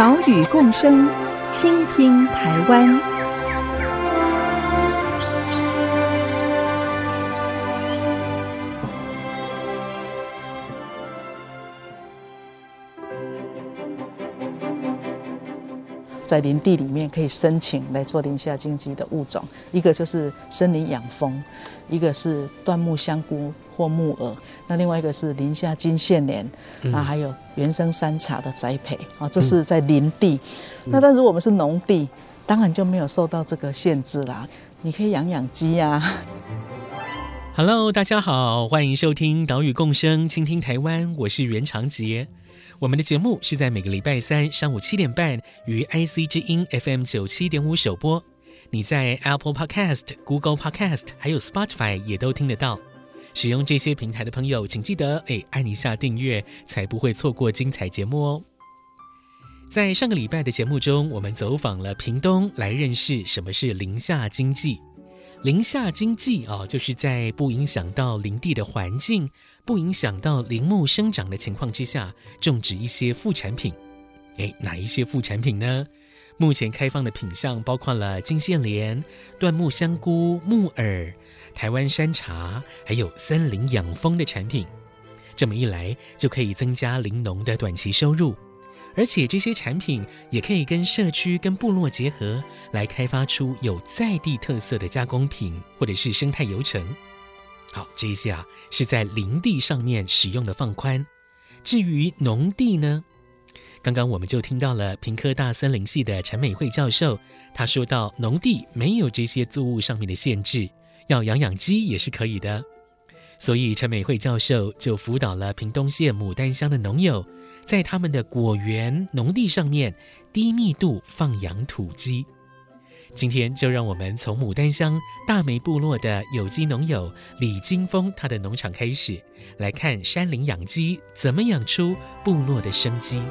岛屿共生，倾听台湾。在林地里面可以申请来做林下经济的物种，一个就是森林养蜂，一个是椴木香菇或木耳，那另外一个是林下金线莲，那还有原生山茶的栽培啊，这是在林地。那但如果我们是农地，当然就没有受到这个限制啦，你可以养养鸡呀。Hello，大家好，欢迎收听岛屿共生，倾听台湾，我是袁长杰。我们的节目是在每个礼拜三上午七点半于 IC 之音 FM 九七点五首播。你在 Apple Podcast、Google Podcast 还有 Spotify 也都听得到。使用这些平台的朋友，请记得诶按一下订阅，才不会错过精彩节目哦。在上个礼拜的节目中，我们走访了屏东，来认识什么是林下经济。林下经济啊，就是在不影响到林地的环境，不影响到林木生长的情况之下，种植一些副产品。诶，哪一些副产品呢？目前开放的品项包括了金线莲、椴木香菇、木耳、台湾山茶，还有森林养蜂的产品。这么一来，就可以增加林农的短期收入。而且这些产品也可以跟社区、跟部落结合，来开发出有在地特色的加工品或者是生态游程。好，这些啊是在林地上面使用的放宽。至于农地呢，刚刚我们就听到了屏科大森林系的陈美惠教授，他说到农地没有这些作物上面的限制，要养养鸡也是可以的。所以陈美惠教授就辅导了屏东县牡丹乡的农友。在他们的果园农地上面低密度放养土鸡。今天就让我们从牡丹乡大梅部落的有机农友李金峰他的农场开始，来看山林养鸡怎么养出部落的生机。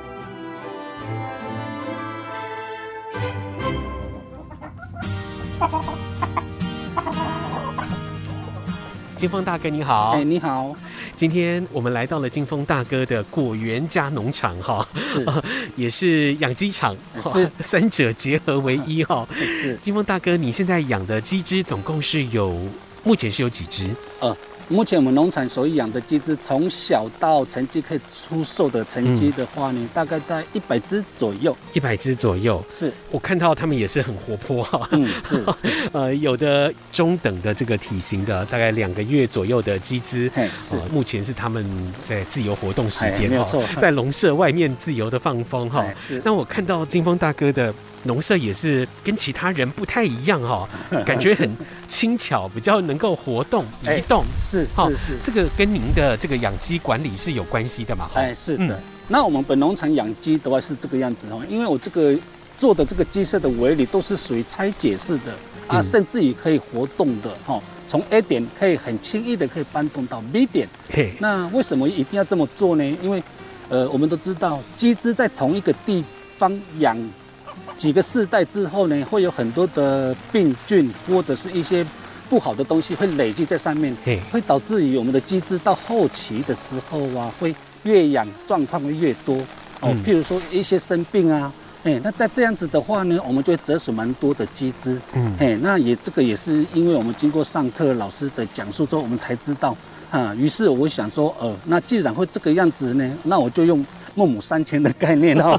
金峰大哥你好，哎你好。今天我们来到了金峰大哥的果园加农场，哈，是，也是养鸡场，是，三者结合为一，哈，是。金峰大哥，你现在养的鸡只总共是有，目前是有几只？呃。目前我们农场所养的鸡只，从小到成鸡可以出售的成鸡的话呢，嗯、大概在一百只左右。一百只左右，是我看到他们也是很活泼哈。嗯，是。呃，有的中等的这个体型的，大概两个月左右的鸡只，是、呃。目前是他们在自由活动时间，没有错，在笼舍外面自由的放风哈。是。那我看到金峰大哥的。农舍也是跟其他人不太一样哈，感觉很轻巧，比较能够活动移动。是是是，这个跟您的这个养鸡管理是有关系的嘛？哎，是的。那我们本农场养鸡的话是这个样子哦，因为我这个做的这个鸡舍的围篱都是属于拆解式的啊，甚至于可以活动的哈，从 A 点可以很轻易的可以搬动到 B 点。嘿，那为什么一定要这么做呢？因为呃，我们都知道鸡只在同一个地方养。几个世代之后呢，会有很多的病菌或者是一些不好的东西会累积在上面，会导致于我们的鸡只到后期的时候啊，会越养状况会越多哦。譬如说一些生病啊，哎，那在这样子的话呢，我们就会折损蛮多的鸡只。嗯，哎，那也这个也是因为我们经过上课老师的讲述之后，我们才知道啊。于是我想说，呃，那既然会这个样子呢，那我就用。孟母三迁的概念哦，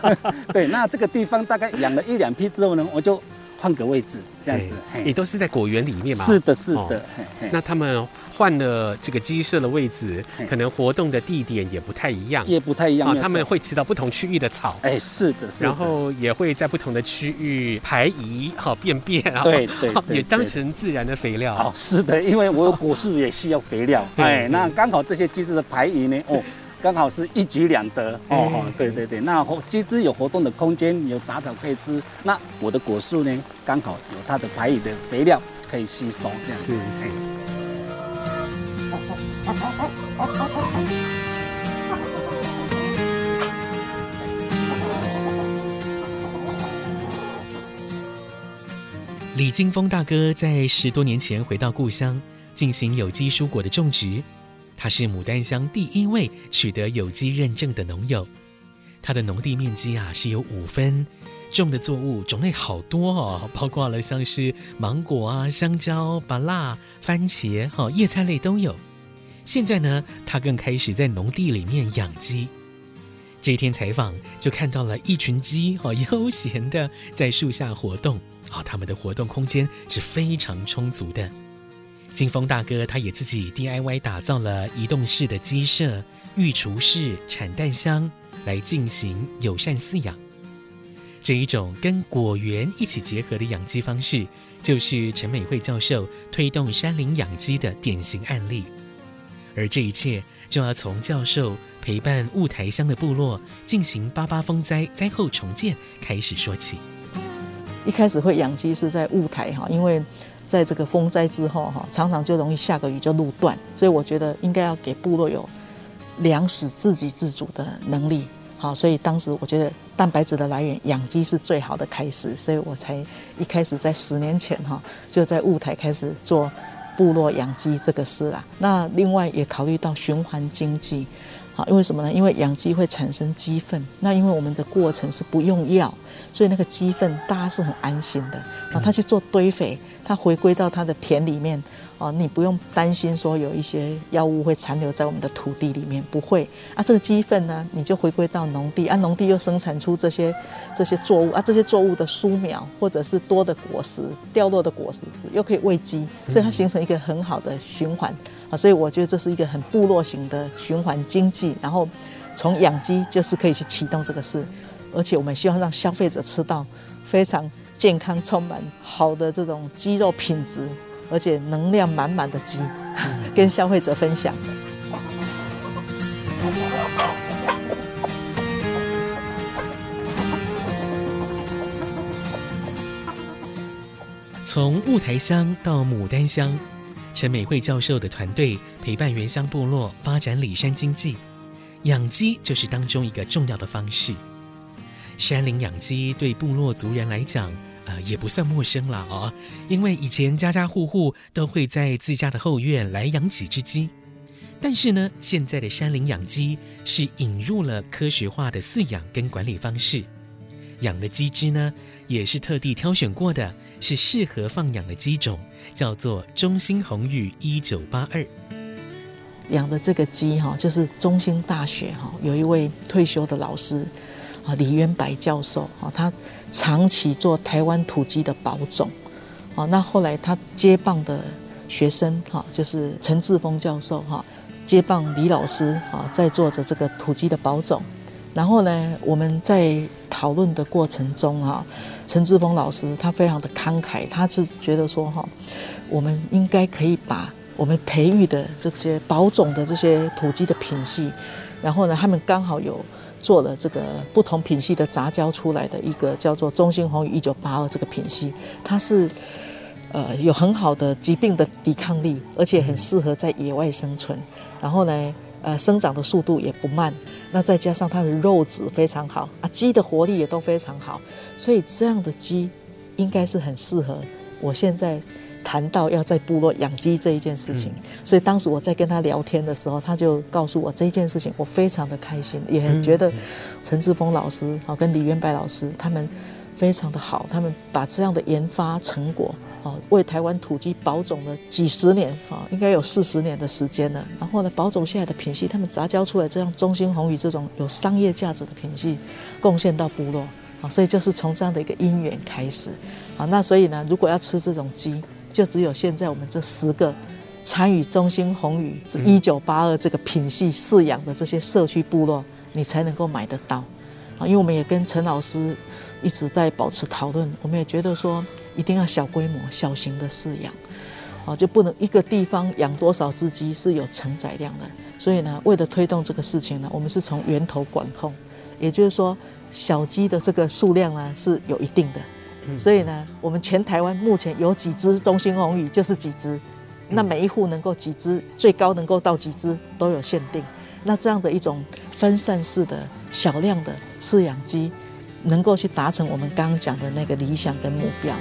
对，那这个地方大概养了一两批之后呢，我就换个位置，这样子。你都是在果园里面吗？是的，是的。哦、那他们换了这个鸡舍的位置，可能活动的地点也不太一样，也不太一样。他们会吃到不同区域的草。哎，是的，是的。然后也会在不同的区域排遗好 便便啊，对对，也当成自然的肥料。哦，是的，因为我有果树也需要肥料。哎，那刚好这些鸡子的排遗呢，哦。刚好是一举两得哦。哦，对对对，那鸡只有活动的空间，有杂草可以吃，那我的果树呢，刚好有它的排遗的肥料可以吸收，这样子。是是。李金峰大哥在十多年前回到故乡，进行有机蔬果的种植。他是牡丹乡第一位取得有机认证的农友。他的农地面积啊是有五分，种的作物种类好多哦，包括了像是芒果啊、香蕉、芭乐、番茄，哈，叶菜类都有。现在呢，他更开始在农地里面养鸡。这一天采访就看到了一群鸡，哈，悠闲的在树下活动。好，他们的活动空间是非常充足的。金峰大哥他也自己 DIY 打造了移动式的鸡舍、育雏室、产蛋箱，来进行友善饲养。这一种跟果园一起结合的养鸡方式，就是陈美惠教授推动山林养鸡的典型案例。而这一切，就要从教授陪伴雾台乡的部落进行八八风灾灾后重建开始说起。一开始会养鸡是在雾台哈，因为在这个风灾之后哈，常常就容易下个雨就路断，所以我觉得应该要给部落有粮食自给自足的能力。好，所以当时我觉得蛋白质的来源养鸡是最好的开始，所以我才一开始在十年前哈就在雾台开始做部落养鸡这个事啊。那另外也考虑到循环经济。好，因为什么呢？因为养鸡会产生鸡粪，那因为我们的过程是不用药，所以那个鸡粪大家是很安心的。然后它去做堆肥，它回归到它的田里面，哦，你不用担心说有一些药物会残留在我们的土地里面，不会。啊，这个鸡粪呢，你就回归到农地，啊，农地又生产出这些这些作物，啊，这些作物的疏苗或者是多的果实掉落的果实又可以喂鸡，所以它形成一个很好的循环。啊，所以我觉得这是一个很部落型的循环经济，然后从养鸡就是可以去启动这个事，而且我们希望让消费者吃到非常健康、充满好的这种鸡肉品质，而且能量满满的鸡，跟消费者分享的。从雾台乡到牡丹乡。陈美惠教授的团队陪伴原乡部落发展里山经济，养鸡就是当中一个重要的方式。山林养鸡对部落族人来讲，呃，也不算陌生了、哦，因为以前家家户户都会在自家的后院来养几只鸡。但是呢，现在的山林养鸡是引入了科学化的饲养跟管理方式，养的鸡只呢，也是特地挑选过的，是适合放养的鸡种。叫做中兴红玉一九八二，养的这个鸡哈，就是中兴大学哈有一位退休的老师啊李渊白教授啊，他长期做台湾土鸡的保种啊，那后来他接棒的学生哈，就是陈志峰教授哈，接棒李老师啊，在做着这个土鸡的保种，然后呢，我们在讨论的过程中哈。陈志峰老师他非常的慷慨，他是觉得说哈，我们应该可以把我们培育的这些保种的这些土鸡的品系，然后呢，他们刚好有做了这个不同品系的杂交出来的一个叫做中兴红羽一九八二这个品系，它是呃有很好的疾病的抵抗力，而且很适合在野外生存，然后呢，呃，生长的速度也不慢。那再加上它的肉质非常好啊，鸡的活力也都非常好，所以这样的鸡应该是很适合我现在谈到要在部落养鸡这一件事情。所以当时我在跟他聊天的时候，他就告诉我这一件事情，我非常的开心，也很觉得陈志峰老师好跟李元白老师他们非常的好，他们把这样的研发成果。哦，为台湾土鸡保种了几十年，哈，应该有四十年的时间了。然后呢，保种下来的品系，他们杂交出来这样中心红羽这种有商业价值的品系，贡献到部落，啊，所以就是从这样的一个因缘开始，啊，那所以呢，如果要吃这种鸡，就只有现在我们这十个参与中心红羽一九八二这个品系饲养的这些社区部落，你才能够买得到，啊，因为我们也跟陈老师一直在保持讨论，我们也觉得说。一定要小规模、小型的饲养，哦，就不能一个地方养多少只鸡是有承载量的。所以呢，为了推动这个事情呢，我们是从源头管控，也就是说，小鸡的这个数量呢是有一定的。所以呢，我们全台湾目前有几只中心红宇就是几只，那每一户能够几只，最高能够到几只都有限定。那这样的一种分散式的小量的饲养鸡，能够去达成我们刚刚讲的那个理想跟目标。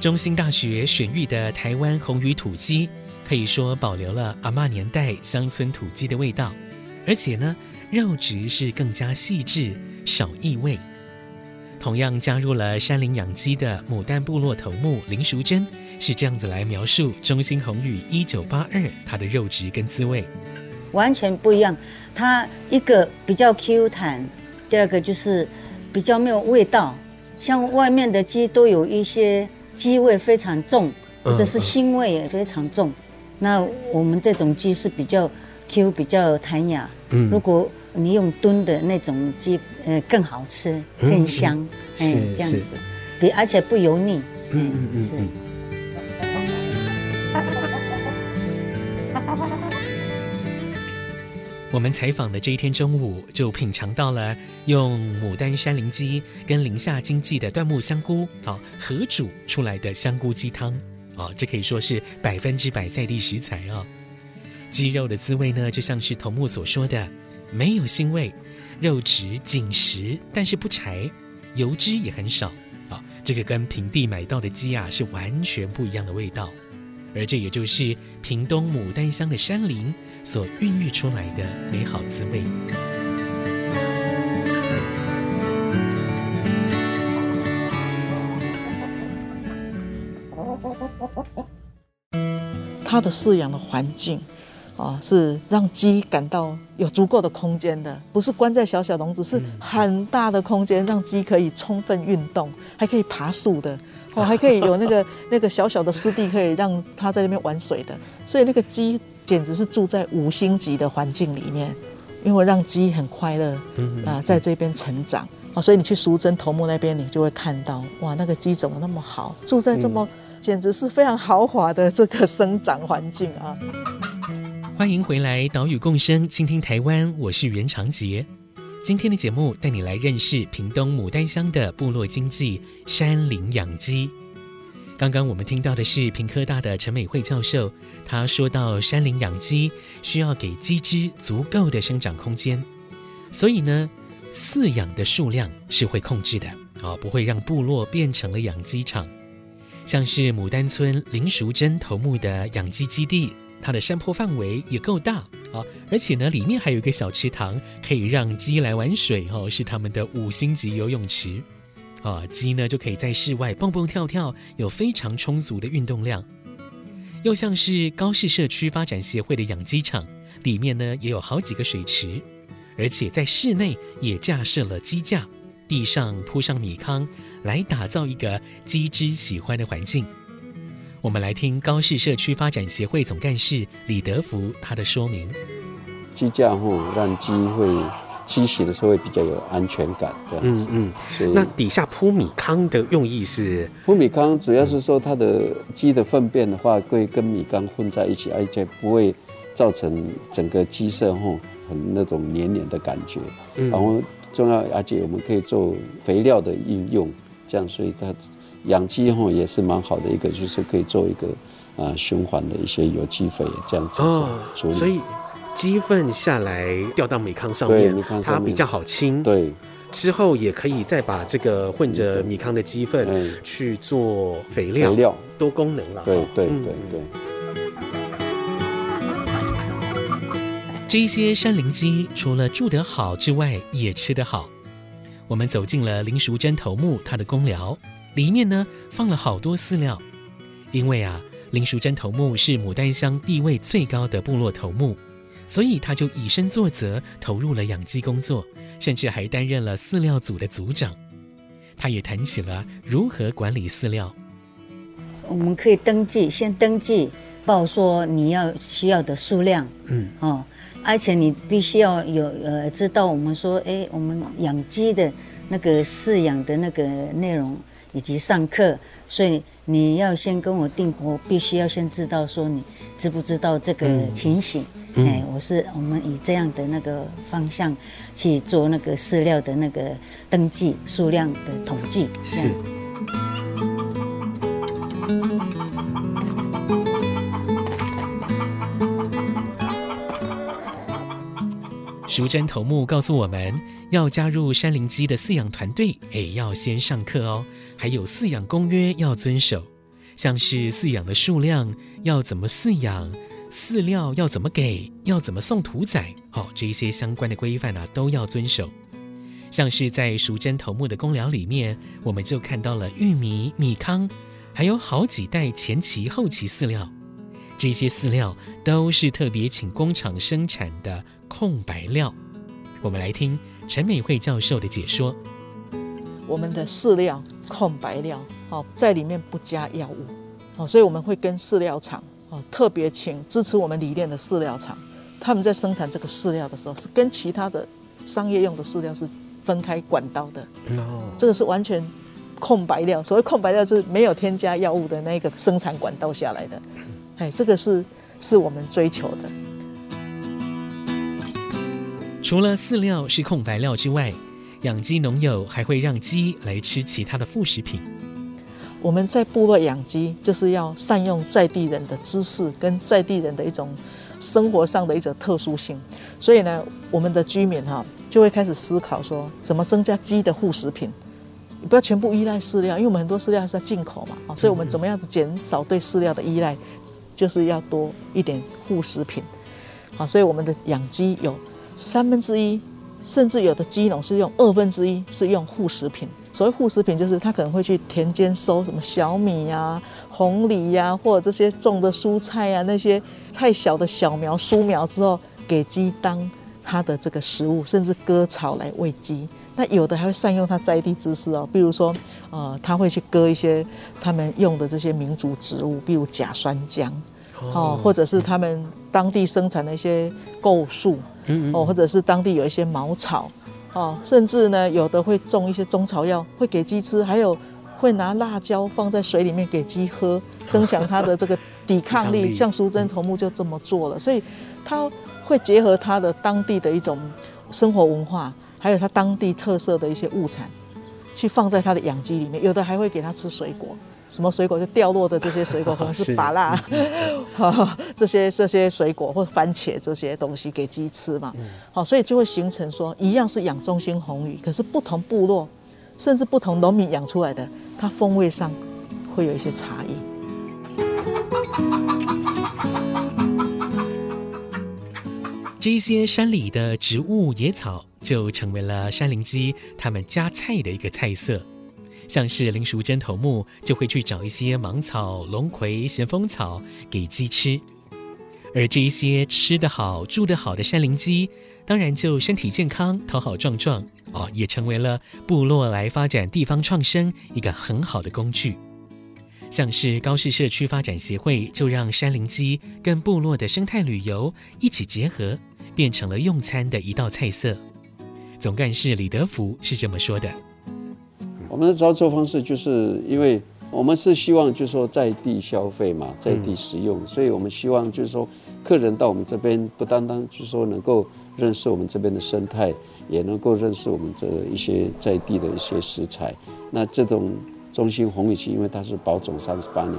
中兴大学选育的台湾红羽土鸡，可以说保留了阿嬷年代乡村土鸡的味道，而且呢，肉质是更加细致，少异味。同样加入了山林养鸡的牡丹部落头目林淑珍是这样子来描述中兴红羽一九八二它的肉质跟滋味，完全不一样。它一个比较 Q 弹，第二个就是比较没有味道，像外面的鸡都有一些。鸡味非常重，或者是腥味也非常重。嗯嗯、那我们这种鸡是比较 Q，比较弹牙。嗯，如果你用炖的那种鸡，呃，更好吃，更香。哎、嗯，这样子，比而且不油腻。嗯嗯嗯，是。我们采访的这一天中午，就品尝到了用牡丹山林鸡跟林下经济的椴木香菇啊合煮出来的香菇鸡汤啊，这可以说是百分之百在地食材啊。鸡肉的滋味呢，就像是头目所说的，没有腥味，肉质紧实，但是不柴，油脂也很少啊。这个跟平地买到的鸡啊是完全不一样的味道，而这也就是屏东牡丹乡的山林。所孕育出来的美好滋味。它的饲养的环境啊，是让鸡感到有足够的空间的，不是关在小小笼子，是很大的空间，让鸡可以充分运动，还可以爬树的，哦，还可以有那个那个小小的湿地，可以让它在那边玩水的，所以那个鸡。简直是住在五星级的环境里面，因为让鸡很快乐啊，在这边成长啊，所以你去淑珍头目那边，你就会看到哇，那个鸡怎么那么好，住在这么简直是非常豪华的这个生长环境啊！欢迎回来，岛屿共生，倾听台湾，我是袁长杰。今天的节目带你来认识屏东牡丹乡的部落经济山林养鸡。刚刚我们听到的是屏科大的陈美惠教授，他说到山林养鸡需要给鸡只足够的生长空间，所以呢，饲养的数量是会控制的啊，不会让部落变成了养鸡场。像是牡丹村林淑珍头目的养鸡基地，它的山坡范围也够大啊，而且呢，里面还有一个小池塘，可以让鸡来玩水哦，是他们的五星级游泳池。啊，鸡呢就可以在室外蹦蹦跳跳，有非常充足的运动量。又像是高市社区发展协会的养鸡场，里面呢也有好几个水池，而且在室内也架设了鸡架，地上铺上米糠，来打造一个鸡只喜欢的环境。我们来听高市社区发展协会总干事李德福他的说明：鸡架后让鸡会。鸡洗的时候会比较有安全感，这样子。嗯嗯。那底下铺米糠的用意是？铺米糠主要是说它的鸡的粪便的话，会跟米糠混在一起，而且不会造成整个鸡舍后很那种黏黏的感觉。嗯。然后重要，而且我们可以做肥料的应用，这样，所以它养鸡吼也是蛮好的一个，就是可以做一个啊循环的一些有机肥这样子。哦。所以。鸡粪下来掉到米糠上面，它比较好清。对，之后也可以再把这个混着米糠的鸡粪去做肥料，肥料多功能了。对对对对。这些山林鸡除了住得好之外，也吃得好。我们走进了林淑珍头目他的公寮，里面呢放了好多饲料，因为啊，林淑珍头目是牡丹乡地位最高的部落头目。所以他就以身作则，投入了养鸡工作，甚至还担任了饲料组的组长。他也谈起了如何管理饲料。我们可以登记，先登记报说你要需要的数量，嗯哦而且你必须要有呃知道我们说，哎，我们养鸡的那个饲养的那个内容以及上课，所以你要先跟我定，我必须要先知道说你知不知道这个情形。嗯、哎，我是我们以这样的那个方向去做那个饲料的那个登记数量的统计。是。淑珍头目告诉我们，要加入山林鸡的饲养团队，哎，要先上课哦。还有饲养公约要遵守，像是饲养的数量要怎么饲养，饲料要怎么给，要怎么送屠宰，好、哦，这一些相关的规范啊，都要遵守。像是在淑珍头目的公寮里面，我们就看到了玉米、米糠，还有好几袋前期、后期饲料。这些饲料都是特别请工厂生产的空白料。我们来听陈美惠教授的解说。我们的饲料空白料，哦，在里面不加药物，哦，所以我们会跟饲料厂，哦，特别请支持我们理念的饲料厂，他们在生产这个饲料的时候，是跟其他的商业用的饲料是分开管道的。哦，这个是完全空白料，所谓空白料是没有添加药物的那个生产管道下来的。哎，这个是是我们追求的。除了饲料是空白料之外，养鸡农友还会让鸡来吃其他的副食品。我们在部落养鸡，就是要善用在地人的知识跟在地人的一种生活上的一种特殊性。所以呢，我们的居民哈就会开始思考说，怎么增加鸡的副食品。不要全部依赖饲料，因为我们很多饲料是在进口嘛，啊，所以我们怎么样子减少对饲料的依赖？就是要多一点副食品，好，所以我们的养鸡有三分之一，甚至有的鸡农是用二分之一是用副食品。所谓副食品，就是他可能会去田间收什么小米呀、红梨呀，或者这些种的蔬菜呀、那些太小的小苗、蔬苗之后，给鸡当它的这个食物，甚至割草来喂鸡。那有的还会善用它在地知识哦，比如说，呃，他会去割一些他们用的这些民族植物，比如假酸浆，哦，或者是他们当地生产的一些构树，哦，或者是当地有一些茅草，哦，甚至呢，有的会种一些中草药，会给鸡吃，还有会拿辣椒放在水里面给鸡喝，增强它的这个抵抗力。像苏珍头目就这么做了，所以他会结合他的当地的一种生活文化。还有他当地特色的一些物产，去放在他的养鸡里面，有的还会给它吃水果，什么水果就掉落的这些水果，可能是 芭乐，这些这些水果或番茄这些东西给鸡吃嘛，好，所以就会形成说，一样是养中心红羽，可是不同部落，甚至不同农民养出来的，它风味上会有一些差异。这些山里的植物野草，就成为了山林鸡他们夹菜的一个菜色。像是林淑珍头目就会去找一些芒草、龙葵、咸丰草给鸡吃。而这一些吃得好、住得好的山林鸡，当然就身体健康、头好壮壮哦，也成为了部落来发展地方创生一个很好的工具。像是高市社区发展协会，就让山林鸡跟部落的生态旅游一起结合。变成了用餐的一道菜色。总干事李德福是这么说的：“我们的操作方式就是因为我们是希望就是说在地消费嘛，在地食用，嗯、所以我们希望就是说客人到我们这边不单单就是说能够认识我们这边的生态，也能够认识我们这一些在地的一些食材。那这种中心红羽鸡，因为它是保种三十八年。”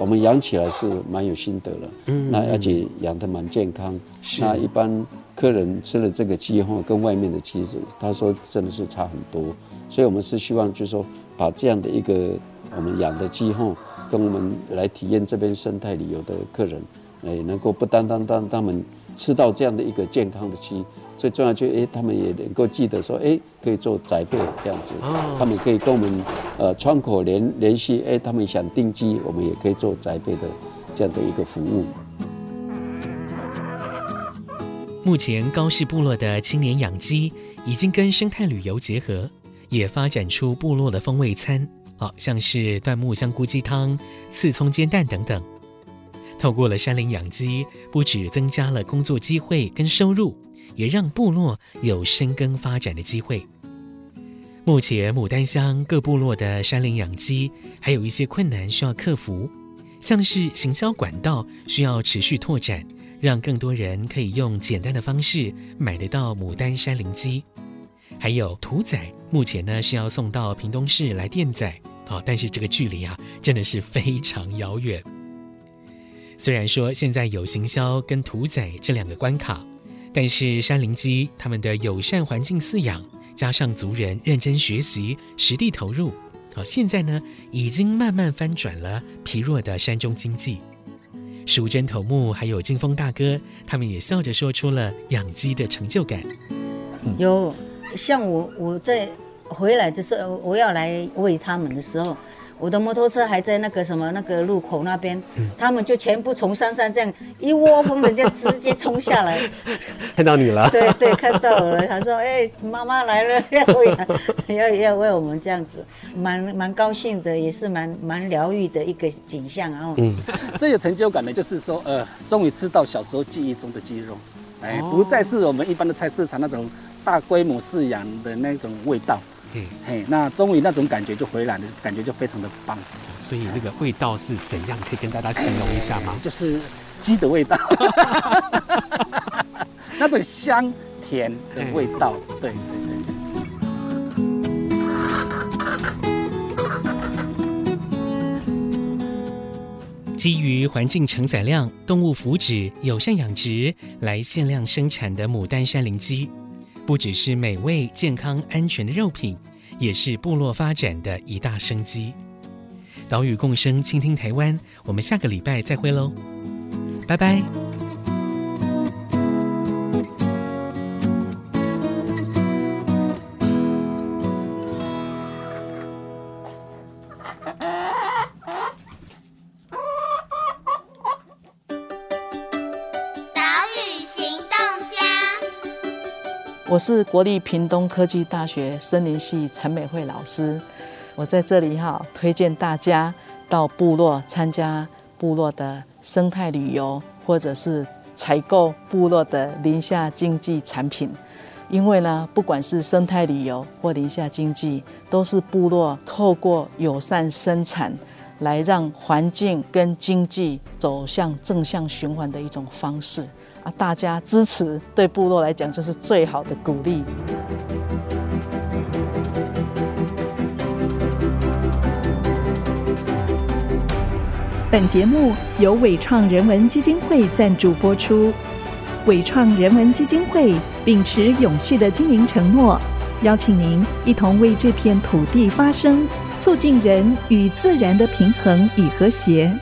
我们养起来是蛮有心得了，嗯，那而且养得蛮健康。是那一般客人吃了这个鸡后，跟外面的鸡子，他说真的是差很多。所以我们是希望，就是说把这样的一个我们养的鸡后，跟我们来体验这边生态旅游的客人，哎，能够不单单让他们吃到这样的一个健康的鸡。最重要就哎，他们也能够记得说，哎，可以做宅配这样子，他们可以跟我们呃窗口联联系，哎，他们想订鸡，我们也可以做宅配的这样的一个服务。目前高氏部落的青年养鸡已经跟生态旅游结合，也发展出部落的风味餐，好像是椴木香菇鸡汤、刺葱煎蛋等等。透过了山林养鸡，不只增加了工作机会跟收入，也让部落有深耕发展的机会。目前牡丹乡各部落的山林养鸡还有一些困难需要克服，像是行销管道需要持续拓展，让更多人可以用简单的方式买得到牡丹山林鸡。还有屠宰，目前呢是要送到屏东市来电宰，哦，但是这个距离啊真的是非常遥远。虽然说现在有行销跟屠宰这两个关卡，但是山林鸡他们的友善环境饲养，加上族人认真学习、实地投入，好，现在呢已经慢慢翻转了疲弱的山中经济。淑珍头目还有金峰大哥，他们也笑着说出了养鸡的成就感。有。像我我在回来的时候，我要来喂他们的时候，我的摩托车还在那个什么那个路口那边，嗯、他们就全部从山上这样一窝蜂的就直接冲下来，看到你了，对对，看到我了。他说：“哎、欸，妈妈来了，要喂，要 要喂我们这样子，蛮蛮高兴的，也是蛮蛮疗愈的一个景象。”然后，嗯，最有成就感的就是说，呃，终于吃到小时候记忆中的鸡肉，哎，不再是我们一般的菜市场那种。大规模饲养的那种味道，嘿，嘿，那终于那种感觉就回来了，感觉就非常的棒。所以那个味道是怎样？可以跟大家形容一下吗？就是鸡的味道，那种香甜的味道，对对对。基于环境承载量、动物福祉、友善养殖来限量生产的牡丹山林鸡。不只是美味、健康、安全的肉品，也是部落发展的一大生机。岛屿共生，倾听台湾。我们下个礼拜再会喽，拜拜。我是国立屏东科技大学森林系陈美惠老师，我在这里哈推荐大家到部落参加部落的生态旅游，或者是采购部落的林下经济产品，因为呢，不管是生态旅游或林下经济，都是部落透过友善生产来让环境跟经济走向正向循环的一种方式。啊！大家支持，对部落来讲就是最好的鼓励。本节目由伟创人文基金会赞助播出。伟创人文基金会秉持永续的经营承诺，邀请您一同为这片土地发声，促进人与自然的平衡与和谐。